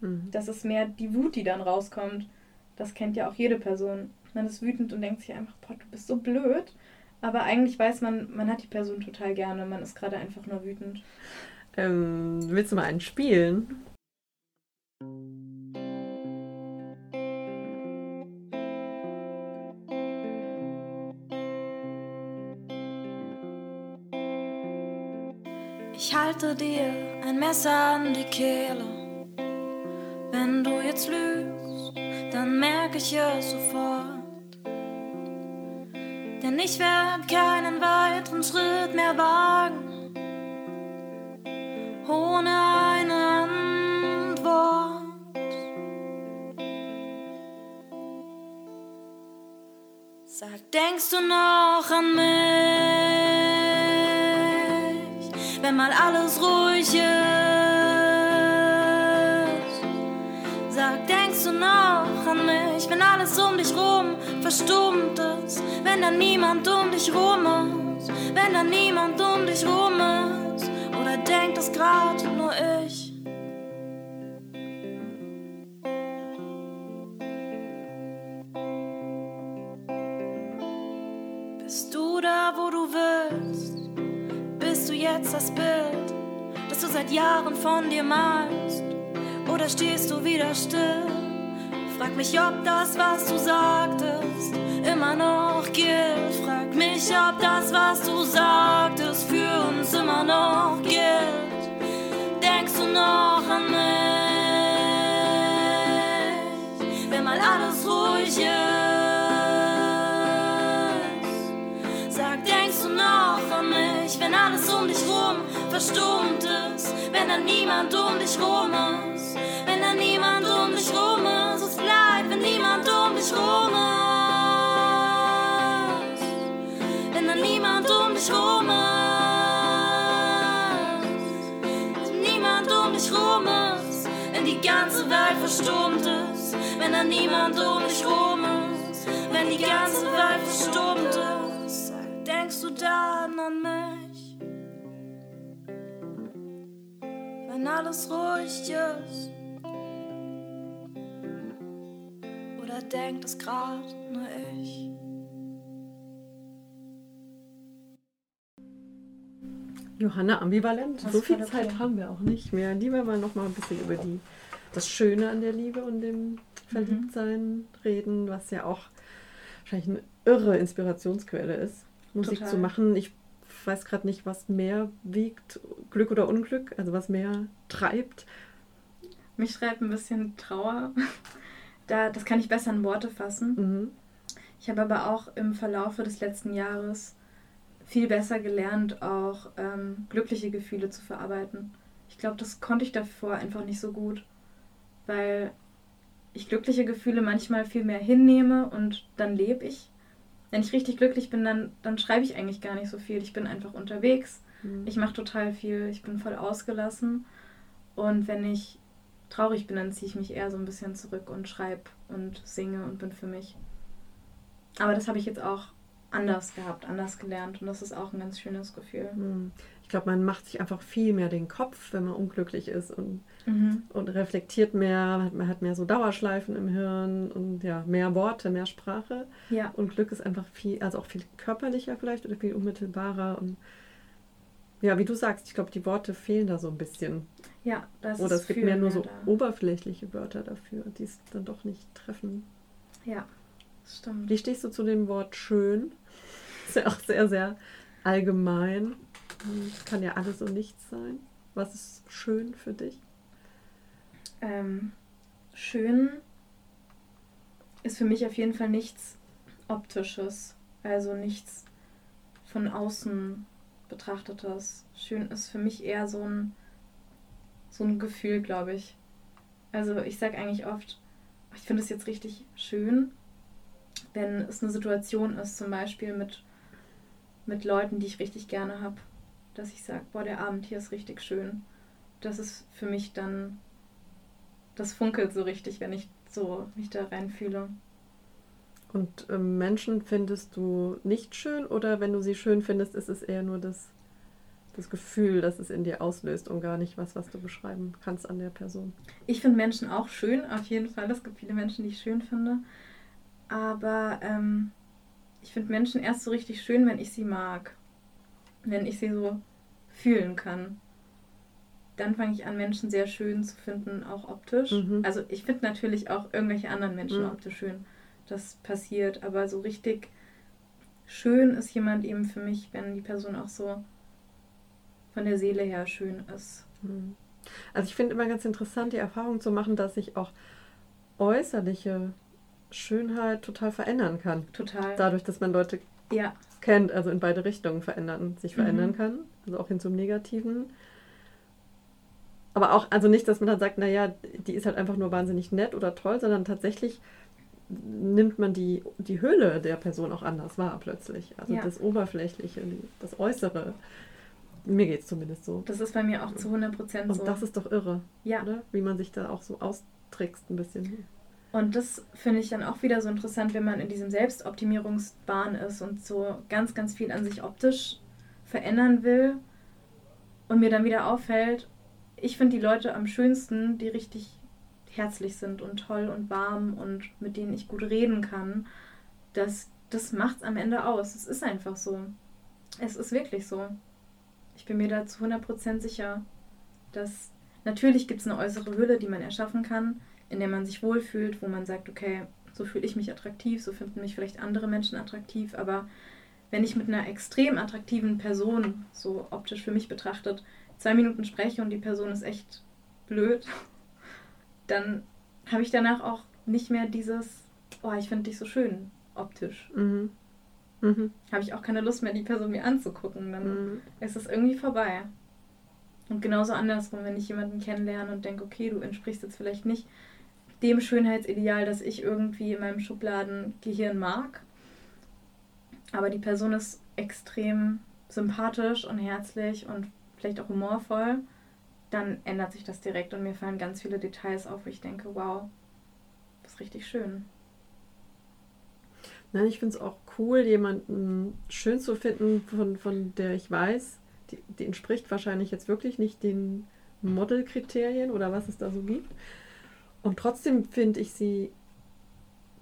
Mhm. Das ist mehr die Wut, die dann rauskommt. Das kennt ja auch jede Person. Man ist wütend und denkt sich einfach, boah, du bist so blöd. Aber eigentlich weiß man, man hat die Person total gerne. Man ist gerade einfach nur wütend. Ähm, willst du mal einen spielen? Halte dir ein Messer an die Kehle. Wenn du jetzt lügst, dann merke ich es sofort. Denn ich werde keinen weiteren Schritt mehr wagen ohne eine Antwort. Sag, denkst du noch an mich, wenn mal alles ruhig ist? Sag, denkst du noch an mich, wenn alles um dich rum verstummt ist? Wenn dann niemand um dich rum ist? Wenn dann niemand um dich rum ist? denkt das gerade von dir malst? Oder stehst du wieder still? Frag mich, ob das, was du sagtest, immer noch gilt. Frag mich, ob das, was du sagtest, für uns immer noch gilt. Denkst du noch an mich, wenn mal alles ruhig ist? Sag, denkst du noch an mich, wenn alles um dich rum verstummt ist? Wenn dann niemand um dich rum ist? Wenn dann niemand um dich rum ist? wenn niemand um dich rum ist. Wenn dann niemand um dich rum ist. Wenn niemand um dich rum ist. Wenn die ganze Welt verstummt ist. Wenn dann niemand um dich rum ist. Wenn die ganze Welt verstummt ist. Denkst du dann an mich? Wenn alles ruhig ist. Oder denkt es gerade nur ich? Johanna, ambivalent. Was so viel Zeit haben wir auch nicht mehr. Lieber mal noch mal ein bisschen über die, das Schöne an der Liebe und dem Verliebtsein reden, was ja auch wahrscheinlich eine irre Inspirationsquelle ist, Musik Total. zu machen. Ich weiß gerade nicht, was mehr wiegt, Glück oder Unglück, also was mehr treibt. Mich schreibt ein bisschen Trauer. Da, das kann ich besser in Worte fassen. Mhm. Ich habe aber auch im Verlaufe des letzten Jahres viel besser gelernt, auch ähm, glückliche Gefühle zu verarbeiten. Ich glaube, das konnte ich davor einfach nicht so gut, weil ich glückliche Gefühle manchmal viel mehr hinnehme und dann lebe ich. Wenn ich richtig glücklich bin, dann, dann schreibe ich eigentlich gar nicht so viel. Ich bin einfach unterwegs. Mhm. Ich mache total viel. Ich bin voll ausgelassen. Und wenn ich traurig bin, dann ziehe ich mich eher so ein bisschen zurück und schreibe und singe und bin für mich. Aber das habe ich jetzt auch anders gehabt, anders gelernt. Und das ist auch ein ganz schönes Gefühl. Mhm. Ich glaube, man macht sich einfach viel mehr den Kopf, wenn man unglücklich ist und, und reflektiert mehr, man hat mehr so Dauerschleifen im Hirn und ja, mehr Worte, mehr Sprache. Ja, Und Glück ist einfach viel, also auch viel körperlicher vielleicht oder viel unmittelbarer. Und ja, wie du sagst, ich glaube, die Worte fehlen da so ein bisschen. ja, das oder es gibt mehr nur so da. oberflächliche Wörter dafür, die es dann doch nicht treffen. Ja, stimmt. Wie stehst du zu dem Wort schön? Ist ja auch sehr, sehr allgemein. Kann ja alles und nichts sein. Was ist schön für dich? Ähm, schön ist für mich auf jeden Fall nichts Optisches, also nichts von außen betrachtetes. Schön ist für mich eher so ein, so ein Gefühl, glaube ich. Also ich sage eigentlich oft, ich finde es jetzt richtig schön, wenn es eine Situation ist, zum Beispiel mit, mit Leuten, die ich richtig gerne habe, dass ich sage, boah, der Abend hier ist richtig schön. Das ist für mich dann das funkelt so richtig, wenn ich so mich da reinfühle. Und ähm, Menschen findest du nicht schön oder wenn du sie schön findest, ist es eher nur das, das Gefühl, das es in dir auslöst und gar nicht was, was du beschreiben kannst an der Person? Ich finde Menschen auch schön, auf jeden Fall. Es gibt viele Menschen, die ich schön finde. Aber ähm, ich finde Menschen erst so richtig schön, wenn ich sie mag. Wenn ich sie so fühlen kann. Dann fange ich an, Menschen sehr schön zu finden, auch optisch. Mhm. Also ich finde natürlich auch irgendwelche anderen Menschen Mhm. optisch schön. Das passiert, aber so richtig schön ist jemand eben für mich, wenn die Person auch so von der Seele her schön ist. Hm. Also ich finde immer ganz interessant, die Erfahrung zu machen, dass sich auch äußerliche Schönheit total verändern kann. Total. Dadurch, dass man Leute Ja, kennt, also in beide Richtungen verändern, sich verändern Mhm. kann, also auch hin zum Negativen. Aber auch, also nicht, dass man dann sagt, naja, die ist halt einfach nur wahnsinnig nett oder toll, sondern tatsächlich nimmt man die, die Hülle der Person auch anders wahr plötzlich. Also Ja. das Oberflächliche, das Äußere. Mir geht es zumindest so. das ist bei mir auch zu 100% Und so. das ist doch irre, ja, oder? Wie man sich da auch so austrickst ein bisschen. Und das finde ich dann auch wieder so interessant, wenn man in diesem Selbstoptimierungsbahn ist und so ganz, ganz viel an sich optisch verändern will und mir dann wieder auffällt, ich finde die Leute am schönsten, die richtig herzlich sind und toll und warm und mit denen ich gut reden kann. Das, das macht es am Ende aus. Es ist einfach so. Es ist wirklich so. Ich bin mir da zu 100% sicher, dass natürlich gibt es eine äußere Hülle, die man erschaffen kann, in der man sich wohlfühlt, wo man sagt, okay, so fühle ich mich attraktiv, so finden mich vielleicht andere Menschen attraktiv, aber wenn ich mit einer extrem attraktiven Person, so optisch für mich betrachtet, zwei Minuten spreche und die Person ist echt blöd, dann habe ich danach auch nicht mehr dieses, oh, ich finde dich so schön optisch. Mhm. Mhm. Habe ich auch keine Lust mehr, die Person mir anzugucken. Dann Mhm. ist es irgendwie vorbei. Und genauso andersrum, wenn ich jemanden kennenlerne und denke, okay, du entsprichst jetzt vielleicht nicht dem Schönheitsideal, das ich irgendwie in meinem Schubladengehirn mag, aber die Person ist extrem sympathisch und herzlich und vielleicht auch humorvoll, dann ändert sich das direkt und mir fallen ganz viele Details auf, wo ich denke, wow, das ist richtig schön. Nein, ich finde es auch cool, jemanden schön zu finden, von, von der ich weiß, die, die entspricht wahrscheinlich jetzt wirklich nicht den Modelkriterien oder was es da so gibt. Und trotzdem finde ich sie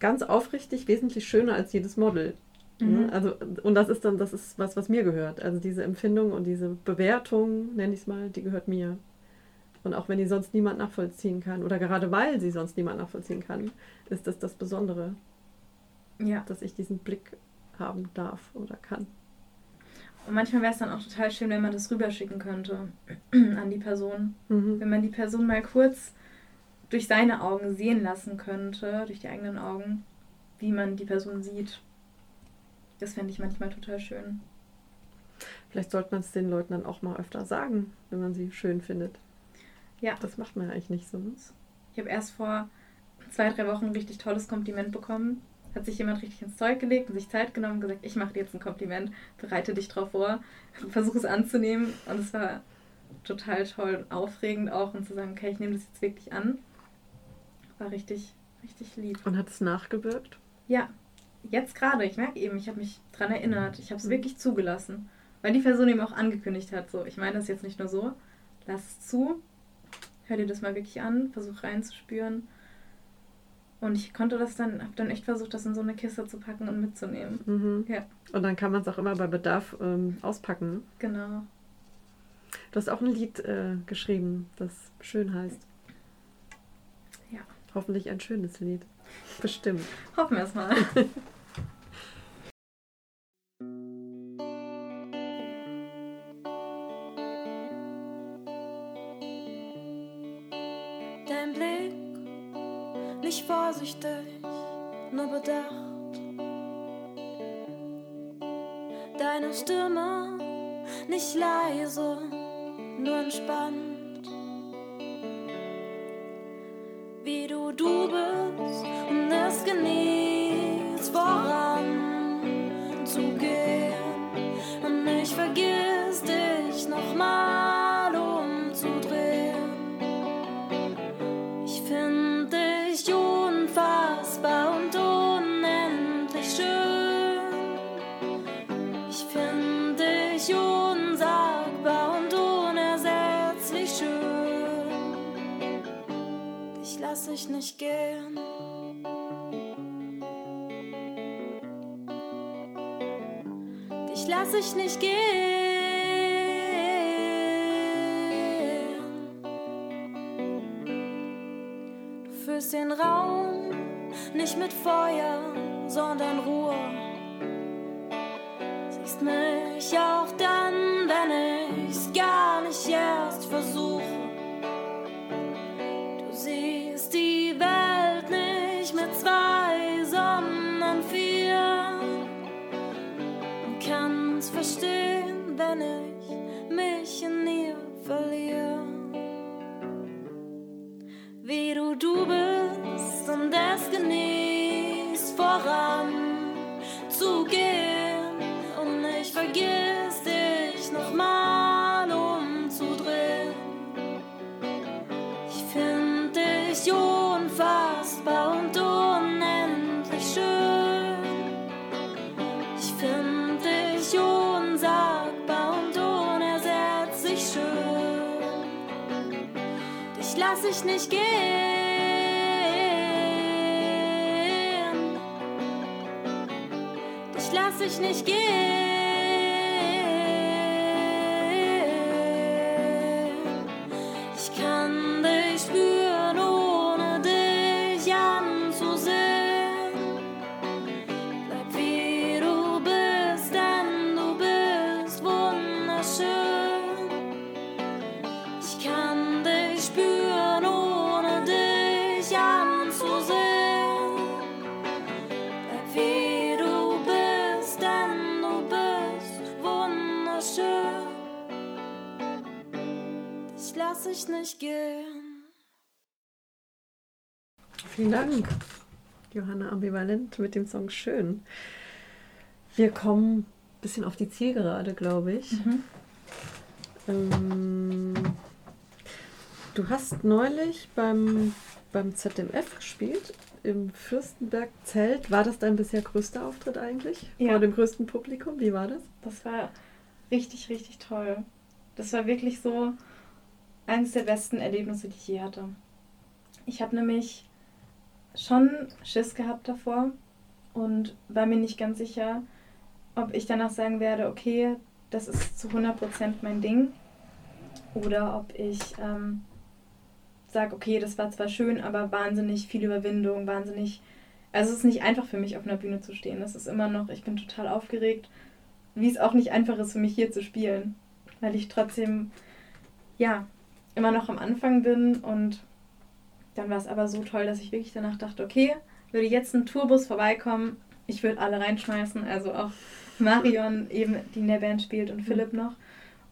ganz aufrichtig wesentlich schöner als jedes Model. Mhm. Ja, Also, und das ist dann, das ist was, was mir gehört. Also diese Empfindung und diese Bewertung, nenne ich es mal, die gehört mir. Und auch wenn die sonst niemand nachvollziehen kann, oder gerade weil sie sonst niemand nachvollziehen kann, ist das das Besondere, Ja. dass ich diesen Blick haben darf oder kann. Und manchmal wäre es dann auch total schön, wenn man das rüberschicken könnte an die Person. Mhm. Wenn man die Person mal kurz durch seine Augen sehen lassen könnte, durch die eigenen Augen, wie man die Person sieht. Das fände ich manchmal total schön. Vielleicht sollte man es den Leuten dann auch mal öfter sagen, wenn man sie schön findet. Ja. Das macht man ja eigentlich nicht so. Ich habe erst vor zwei, drei Wochen ein richtig tolles Kompliment bekommen. Hat sich jemand richtig ins Zeug gelegt und sich Zeit genommen und gesagt, ich mache dir jetzt ein Kompliment, bereite dich drauf vor, versuche es anzunehmen. Und es war total toll und aufregend auch und zu sagen, okay, ich nehme das jetzt wirklich an. War richtig, richtig lieb. Und hat es nachgewirkt? Ja, jetzt gerade, ich merke eben, ich habe mich dran erinnert. Ich habe es Mhm. wirklich zugelassen. Weil die Person eben auch angekündigt hat, so, ich meine das jetzt nicht nur so, lass es zu, hör dir das mal wirklich an, versuch reinzuspüren. Und ich konnte das dann, habe dann echt versucht, das in so eine Kiste zu packen und mitzunehmen. Mhm. Ja. Und dann kann man es auch immer bei Bedarf ähm, auspacken. Genau. Du hast auch ein Lied äh, geschrieben, das schön heißt. Hoffentlich ein schönes Lied. Bestimmt. Hoffen wir es mal. Dein Blick nicht vorsichtig, nur bedacht. Deine Stimme nicht leise, nur entspannt. Ich nicht gehen. Du füllst den Raum nicht mit Feuer, sondern Ruhe. Bist und es genießt voran zu gehen und ich vergiss dich nochmal umzudrehen. Ich find dich unfassbar und unendlich schön. Ich find dich unsagbar und unersetzlich schön. Dich lass ich nicht gehen. Ich nicht gehen. Ich nicht gehen. Vielen Dank, Johanna Ambivalent mit dem Song Schön. Wir kommen ein bisschen auf die Zielgerade, glaube ich. Mhm. Ähm, du hast neulich beim, beim ZMF gespielt, im Fürstenberg-Zelt. War das dein bisher größter Auftritt eigentlich? Ja. Vor dem größten Publikum? Wie war das? Das war richtig, richtig toll. Das war wirklich so eines der besten Erlebnisse, die ich je hatte. Ich habe nämlich schon Schiss gehabt davor und war mir nicht ganz sicher, ob ich danach sagen werde, okay, das ist zu 100% mein Ding oder ob ich ähm, sage, okay, das war zwar schön, aber wahnsinnig viel Überwindung, wahnsinnig. Also es ist nicht einfach für mich, auf einer Bühne zu stehen. Das ist immer noch, ich bin total aufgeregt, wie es auch nicht einfach ist für mich hier zu spielen. Weil ich trotzdem, ja, immer noch am Anfang bin und dann war es aber so toll, dass ich wirklich danach dachte, okay, würde jetzt ein Tourbus vorbeikommen, ich würde alle reinschmeißen, also auch Marion eben, die in der Band spielt und Philipp noch.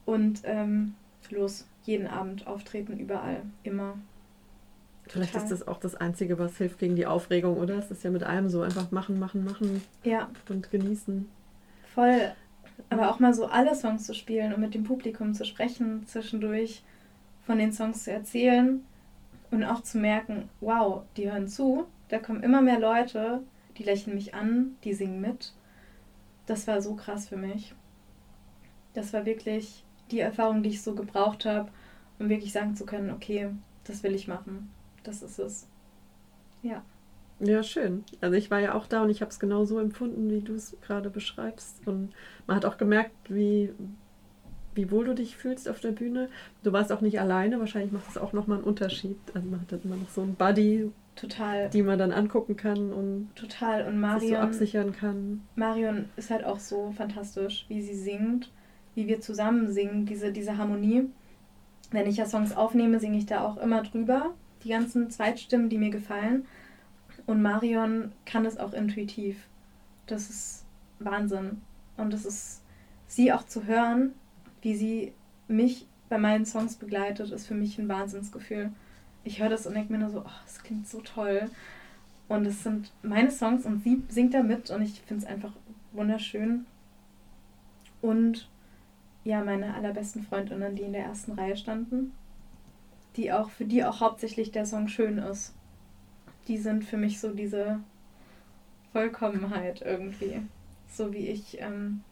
Und ähm, los, jeden Abend auftreten, überall, immer. Vielleicht Total. ist das auch das Einzige, was hilft gegen die Aufregung, oder? Es ist ja mit allem so, einfach machen, machen, machen. Ja. Und genießen. Voll. Aber auch mal so alle Songs zu spielen und mit dem Publikum zu sprechen, zwischendurch von den Songs zu erzählen und auch zu merken, wow, die hören zu, da kommen immer mehr Leute, die lächeln mich an, die singen mit. Das war so krass für mich. Das war wirklich die Erfahrung, die ich so gebraucht habe, um wirklich sagen zu können, okay, das will ich machen. Das ist es. Ja. Ja, schön. Also ich war ja auch da und ich habe es genau so empfunden, wie du es gerade beschreibst. Und man hat auch gemerkt, wie, wie wohl du dich fühlst auf der Bühne. Du warst auch nicht alleine, wahrscheinlich macht es auch nochmal einen Unterschied. Also man hat dann immer noch so einen Buddy, Total. Die man dann angucken kann und total und Marion so absichern kann. Marion ist halt auch so fantastisch, wie sie singt, wie wir zusammen singen, diese, diese Harmonie. Wenn ich ja Songs aufnehme, singe ich da auch immer drüber, die ganzen Zweitstimmen, die mir gefallen. Und Marion kann das auch intuitiv. Das ist Wahnsinn. Und es ist sie auch zu hören, wie sie mich bei meinen Songs begleitet, ist für mich ein Wahnsinnsgefühl ich höre das und denke mir nur so, oh, das klingt so toll. Und es sind meine Songs und sie singt da mit und ich finde es einfach wunderschön. Und ja, meine allerbesten Freundinnen, die in der ersten Reihe standen, die auch, für die auch hauptsächlich der Song schön ist. Die sind für mich so diese Vollkommenheit irgendwie. So wie ich ähm,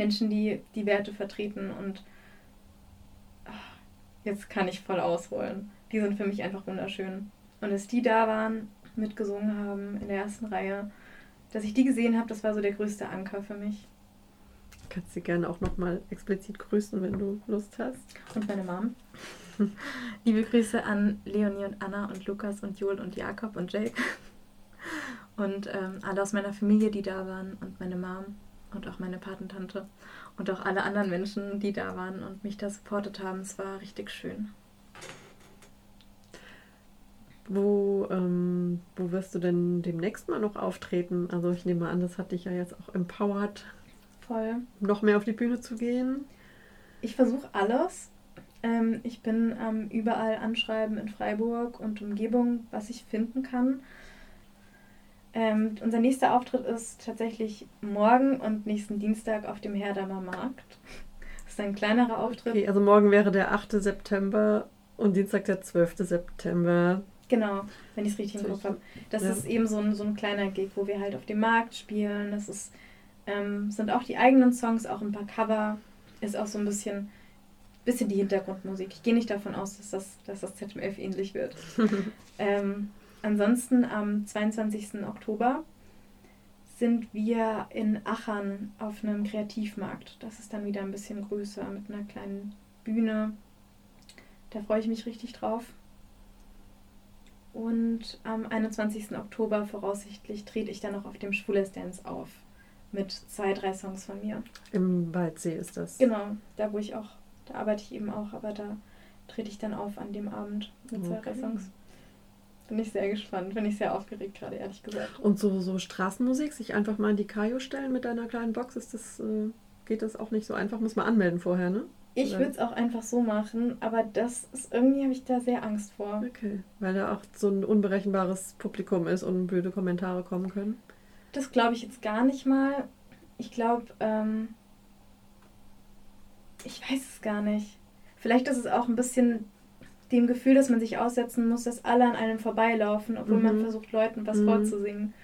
Menschen, die die Werte vertreten und jetzt kann ich voll ausholen. Die sind für mich einfach wunderschön. Und dass die da waren, mitgesungen haben in der ersten Reihe, dass ich die gesehen habe, das war so der größte Anker für mich. Kannst du gerne auch nochmal explizit grüßen, wenn du Lust hast. Und meine Mom. Liebe Grüße an Leonie und Anna und Lukas und Joel und Jakob und Jake. Und ähm, alle aus meiner Familie, die da waren und meine Mom und auch meine Patentante und auch alle anderen Menschen, die da waren und mich da supportet haben. Es war richtig schön. Wo, ähm, wo wirst du denn demnächst mal noch auftreten? Also ich nehme an, das hat dich ja jetzt auch empowered, Voll. noch mehr auf die Bühne zu gehen. Ich versuche alles. Ähm, ich bin ähm, überall anschreiben in Freiburg und Umgebung, was ich finden kann. Ähm, unser nächster Auftritt ist tatsächlich morgen und nächsten Dienstag auf dem Herdamer Markt. Das ist ein kleinerer Auftritt. Okay, also morgen wäre der 8. September und Dienstag der 12. September. Genau, wenn ich es richtig im Kopf habe. Das ja. ist eben so ein, so ein kleiner Gig, wo wir halt auf dem Markt spielen. Das ist, ähm, sind auch die eigenen Songs, auch ein paar Cover. Ist auch so ein bisschen, bisschen die Hintergrundmusik. Ich gehe nicht davon aus, dass das, dass das ZMF ähnlich wird. ähm, Ansonsten am 22. Oktober sind wir in Achern auf einem Kreativmarkt. Das ist dann wieder ein bisschen größer mit einer kleinen Bühne. Da freue ich mich richtig drauf. Und am 21. Oktober voraussichtlich trete ich dann noch auf dem Schwules Dance auf. Mit zwei, drei Songs von mir. Im Waldsee ist das. Genau, da wo ich auch, da arbeite ich eben auch, aber da trete ich dann auf an dem Abend mit zwei, drei Songs. Bin ich sehr gespannt, bin ich sehr aufgeregt gerade, ehrlich gesagt. Und so, so Straßenmusik, sich einfach mal in die Kajo stellen mit deiner kleinen Box, ist das, äh, geht das auch nicht so einfach? Muss man anmelden vorher, ne? Ich würde es auch einfach so machen, aber das ist irgendwie, habe ich da sehr Angst vor. Okay, weil da auch so ein unberechenbares Publikum ist und blöde Kommentare kommen können. Das glaube ich jetzt gar nicht mal. Ich glaube, ähm, ich weiß es gar nicht. Vielleicht ist es auch ein bisschen dem Gefühl, dass man sich aussetzen muss, dass alle an einem vorbeilaufen, obwohl mhm. man versucht, Leuten was mhm. vorzusingen.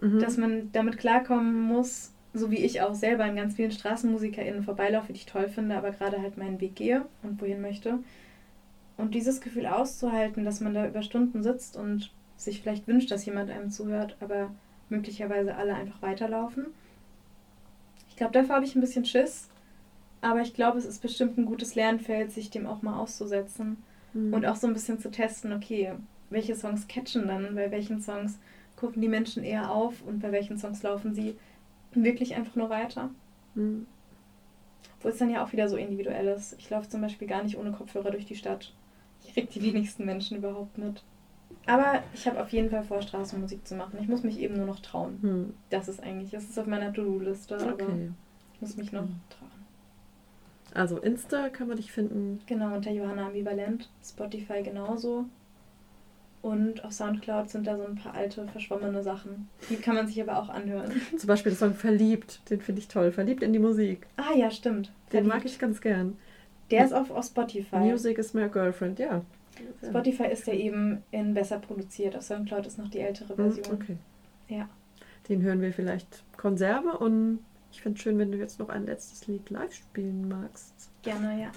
Mhm. Dass man damit klarkommen muss, so wie ich auch selber an ganz vielen StraßenmusikerInnen vorbeilaufe, die ich toll finde, aber gerade halt meinen Weg gehe und wohin möchte. Und dieses Gefühl auszuhalten, dass man da über Stunden sitzt und sich vielleicht wünscht, dass jemand einem zuhört, aber möglicherweise alle einfach weiterlaufen. Ich glaube, dafür habe ich ein bisschen Schiss, aber ich glaube, es ist bestimmt ein gutes Lernfeld, sich dem auch mal auszusetzen Mhm. Und auch so ein bisschen zu testen, okay, welche Songs catchen dann, bei welchen Songs gucken die Menschen eher auf und bei welchen Songs laufen sie wirklich einfach nur weiter. Mhm. Wo es dann ja auch wieder so individuell ist. Ich laufe zum Beispiel gar nicht ohne Kopfhörer durch die Stadt. Ich krieg die wenigsten Menschen überhaupt mit. Aber ich habe auf jeden Fall vor, Straßenmusik zu machen. Ich muss mich eben nur noch trauen. Hm. Das ist eigentlich, das ist auf meiner To-Do-Liste, okay. aber ich muss mich noch trauen. Also Insta kann man dich finden. Genau, unter Johanna Ambivalent. Spotify genauso. Und auf Soundcloud sind da so ein paar alte, verschwommene Sachen. Die kann man sich aber auch anhören. Zum Beispiel der Song Verliebt, den finde ich toll. Verliebt in die Musik. Ah ja, stimmt. Den Verliebt. mag ich ganz gern. Der ist auf, auf Spotify. Music is my girlfriend, ja. Spotify ist ja eben in besser produziert. Auf Soundcloud ist noch die ältere hm, Version. Okay. Ja. Den hören wir vielleicht Konserve und ich finde es schön, wenn du jetzt noch ein letztes Lied live spielen magst. Gerne, ja.